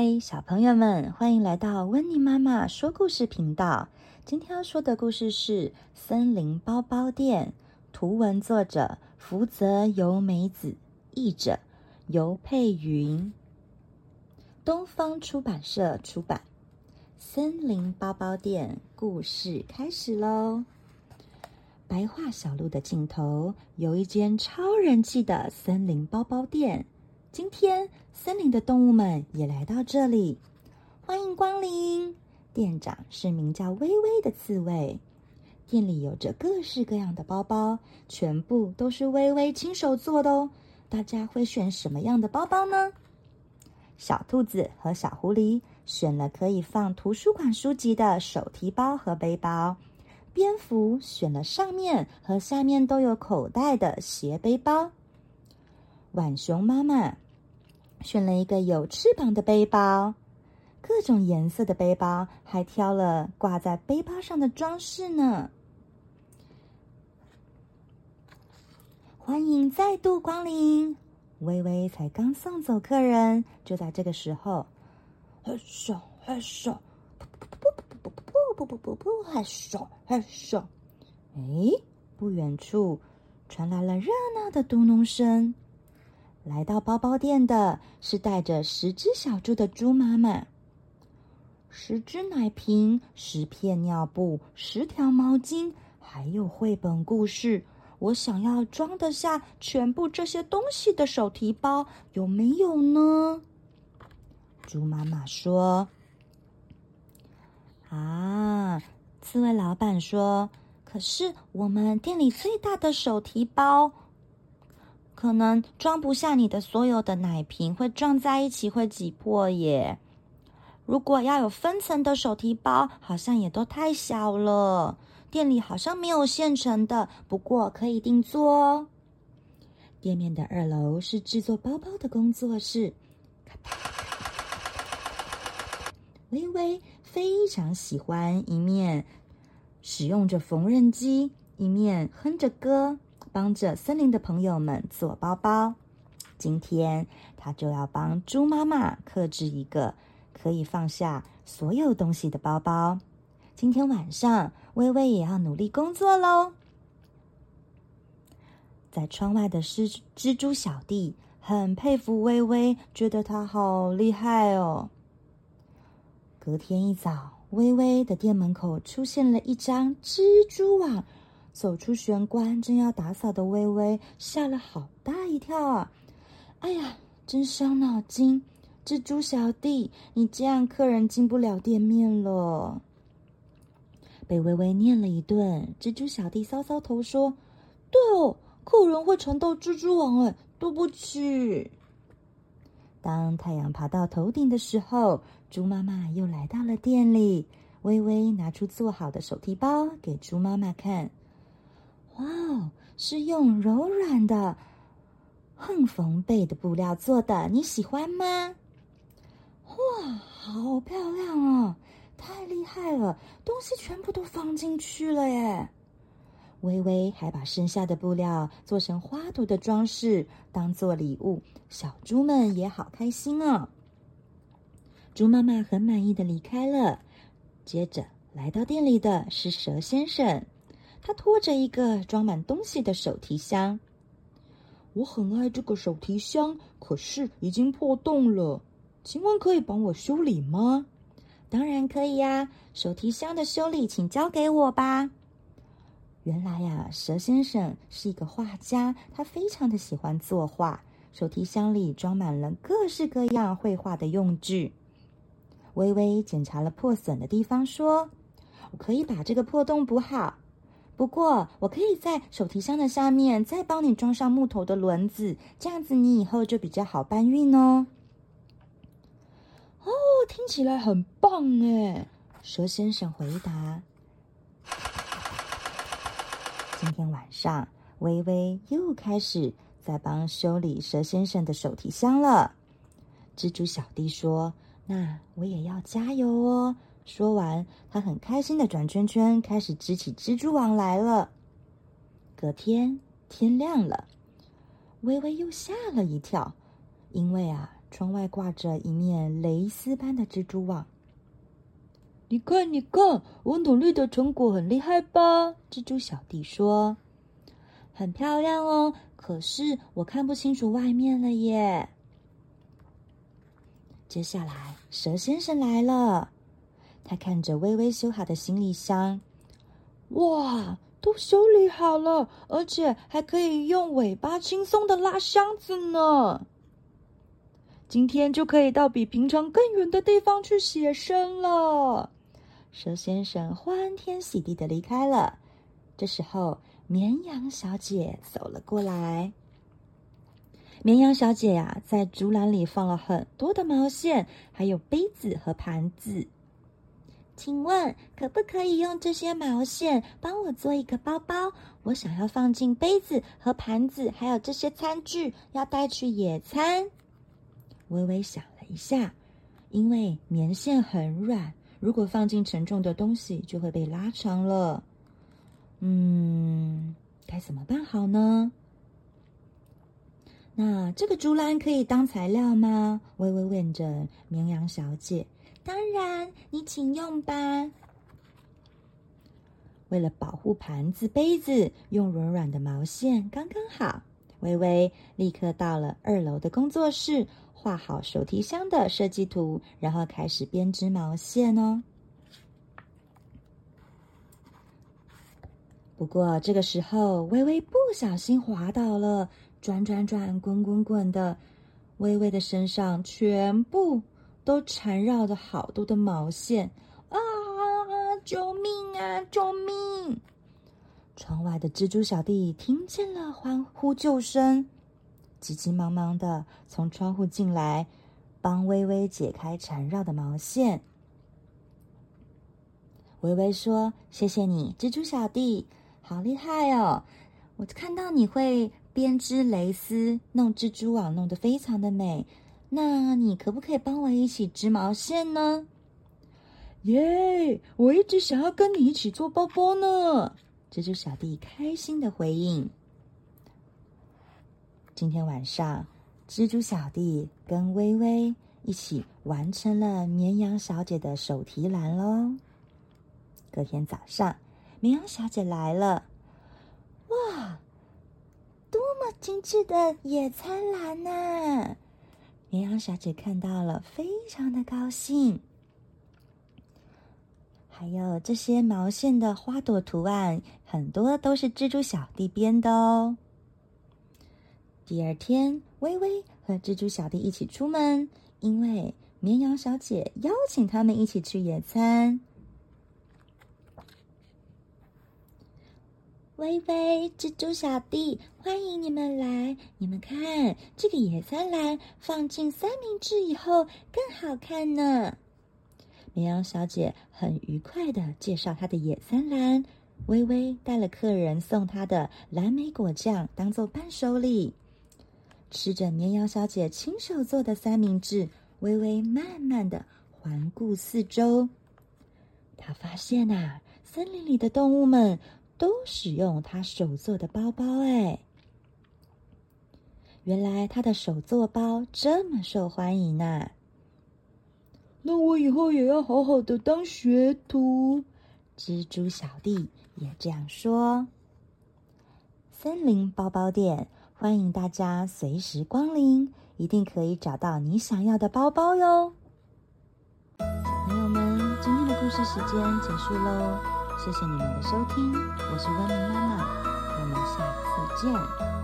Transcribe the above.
嗨，小朋友们，欢迎来到温妮妈妈说故事频道。今天要说的故事是《森林包包店》，图文作者福泽由美子，译者游佩云，东方出版社出版。《森林包包店》故事开始喽！白桦小路的尽头有一间超人气的森林包包店。今天，森林的动物们也来到这里，欢迎光临。店长是名叫威威的刺猬，店里有着各式各样的包包，全部都是威威亲手做的哦。大家会选什么样的包包呢？小兔子和小狐狸选了可以放图书馆书籍的手提包和背包，蝙蝠选了上面和下面都有口袋的斜背包。浣熊妈妈选了一个有翅膀的背包，各种颜色的背包，还挑了挂在背包上的装饰呢。欢迎再度光临！威威才刚送走客人，就在这个时候，嘿咻嘿咻，噗噗噗噗噗噗噗噗噗噗，嘿咻嘿咻，哎，不远处传来了热闹的嘟噥声。来到包包店的是带着十只小猪的猪妈妈，十只奶瓶，十片尿布，十条毛巾，还有绘本故事。我想要装得下全部这些东西的手提包，有没有呢？猪妈妈说：“啊，刺猬老板说，可是我们店里最大的手提包。”可能装不下你的所有的奶瓶，会撞在一起，会挤破耶。如果要有分层的手提包，好像也都太小了。店里好像没有现成的，不过可以定做哦。店面的二楼是制作包包的工作室。微微非常喜欢一面使用着缝纫机，一面哼着歌。帮着森林的朋友们做包包，今天他就要帮猪妈妈客制一个可以放下所有东西的包包。今天晚上，微微也要努力工作喽。在窗外的蜘蜘蛛小弟很佩服微微，觉得他好厉害哦。隔天一早，微微的店门口出现了一张蜘蛛网。走出玄关，正要打扫的威威吓了好大一跳啊！哎呀，真伤脑筋！蜘蛛小弟，你这样客人进不了店面了。被微微念了一顿，蜘蛛小弟搔搔头说：“对哦，客人会缠到蜘蛛网，哎，对不起。”当太阳爬到头顶的时候，猪妈妈又来到了店里。微微拿出做好的手提包给猪妈妈看。哇哦，是用柔软的横缝背的布料做的，你喜欢吗？哇，好漂亮哦，太厉害了，东西全部都放进去了耶！威威还把剩下的布料做成花朵的装饰，当做礼物，小猪们也好开心哦。猪妈妈很满意的离开了，接着来到店里的是蛇先生。他拖着一个装满东西的手提箱。我很爱这个手提箱，可是已经破洞了。请问可以帮我修理吗？当然可以呀，手提箱的修理请交给我吧。原来呀，蛇先生是一个画家，他非常的喜欢作画。手提箱里装满了各式各样绘画的用具。微微检查了破损的地方，说：“我可以把这个破洞补好。”不过，我可以在手提箱的下面再帮你装上木头的轮子，这样子你以后就比较好搬运哦。哦，听起来很棒哎！蛇先生回答。今天晚上，威威又开始在帮修理蛇先生的手提箱了。蜘蛛小弟说：“那我也要加油哦。”说完，他很开心的转圈圈，开始织起蜘蛛网来了。隔天天亮了，威威又吓了一跳，因为啊，窗外挂着一面蕾丝般的蜘蛛网。你看，你看，我努力的成果很厉害吧？蜘蛛小弟说：“很漂亮哦，可是我看不清楚外面了耶。”接下来，蛇先生来了。他看着微微修好的行李箱，哇，都修理好了，而且还可以用尾巴轻松的拉箱子呢。今天就可以到比平常更远的地方去写生了。蛇先生欢天喜地的离开了。这时候，绵羊小姐走了过来。绵羊小姐呀，在竹篮里放了很多的毛线，还有杯子和盘子。请问可不可以用这些毛线帮我做一个包包？我想要放进杯子和盘子，还有这些餐具，要带去野餐。微微想了一下，因为棉线很软，如果放进沉重的东西，就会被拉长了。嗯，该怎么办好呢？那这个竹篮可以当材料吗？微微问着绵羊小姐。当然，你请用吧。为了保护盘子、杯子，用软软的毛线刚刚好。微微立刻到了二楼的工作室，画好手提箱的设计图，然后开始编织毛线哦。不过这个时候，微微不小心滑倒了，转转转，滚滚滚的，微微的身上全部。都缠绕着好多的毛线啊！救命啊！救命！窗外的蜘蛛小弟听见了欢呼救声，急急忙忙的从窗户进来，帮微微解开缠绕的毛线。微微说：“谢谢你，蜘蛛小弟，好厉害哦！我看到你会编织蕾丝，弄蜘蛛网，弄得非常的美。”那你可不可以帮我一起织毛线呢？耶！我一直想要跟你一起做包包呢。蜘蛛小弟开心的回应。今天晚上，蜘蛛小弟跟微微一起完成了绵羊小姐的手提篮喽。隔天早上，绵羊小姐来了，哇，多么精致的野餐篮呐！绵羊小姐看到了，非常的高兴。还有这些毛线的花朵图案，很多都是蜘蛛小弟编的哦。第二天，微微和蜘蛛小弟一起出门，因为绵羊小姐邀请他们一起去野餐。微微，蜘蛛小弟，欢迎你们来！你们看，这个野餐篮放进三明治以后更好看呢。绵羊小姐很愉快的介绍她的野餐篮。微微带了客人送她的蓝莓果酱当做伴手礼。吃着绵羊小姐亲手做的三明治，微微慢慢的环顾四周。她发现呐、啊，森林里的动物们。都使用他手做的包包哎，原来他的手作包这么受欢迎呐！那我以后也要好好的当学徒。蜘蛛小弟也这样说。森林包包店欢迎大家随时光临，一定可以找到你想要的包包哟。朋友们，今天的故事时间结束喽。谢谢你们的收听，我是温妮妈妈，我们下次见。